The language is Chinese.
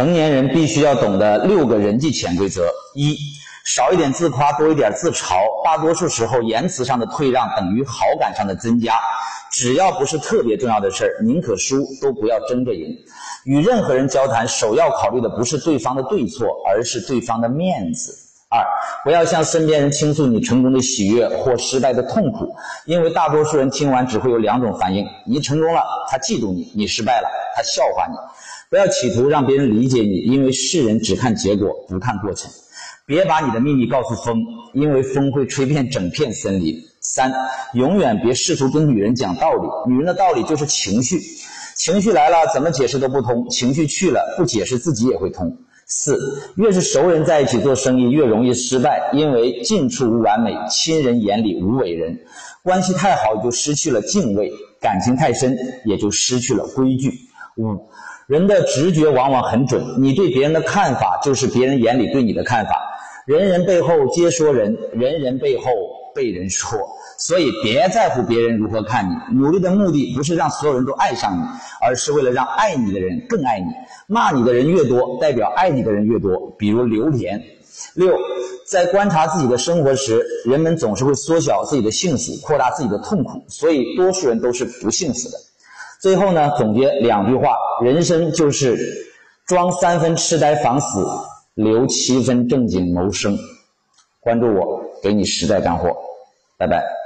成年人必须要懂得六个人际潜规则：一、少一点自夸，多一点自嘲。大多数时候，言辞上的退让等于好感上的增加。只要不是特别重要的事儿，宁可输都不要争着赢。与任何人交谈，首要考虑的不是对方的对错，而是对方的面子。二、不要向身边人倾诉你成功的喜悦或失败的痛苦，因为大多数人听完只会有两种反应：你成功了，他嫉妒你；你失败了，他笑话你。不要企图让别人理解你，因为世人只看结果，不看过程。别把你的秘密告诉风，因为风会吹遍整片森林。三，永远别试图跟女人讲道理，女人的道理就是情绪，情绪来了怎么解释都不通，情绪去了不解释自己也会通。四，越是熟人在一起做生意越容易失败，因为近处无完美，亲人眼里无伟人。关系太好就失去了敬畏，感情太深也就失去了规矩。五。人的直觉往往很准，你对别人的看法就是别人眼里对你的看法。人人背后皆说人，人人背后被人说，所以别在乎别人如何看你。努力的目的不是让所有人都爱上你，而是为了让爱你的人更爱你。骂你的人越多，代表爱你的人越多。比如榴莲。六，在观察自己的生活时，人们总是会缩小自己的幸福，扩大自己的痛苦，所以多数人都是不幸福的。最后呢，总结两句话：人生就是装三分痴呆防死，留七分正经谋生。关注我，给你实在干货。拜拜。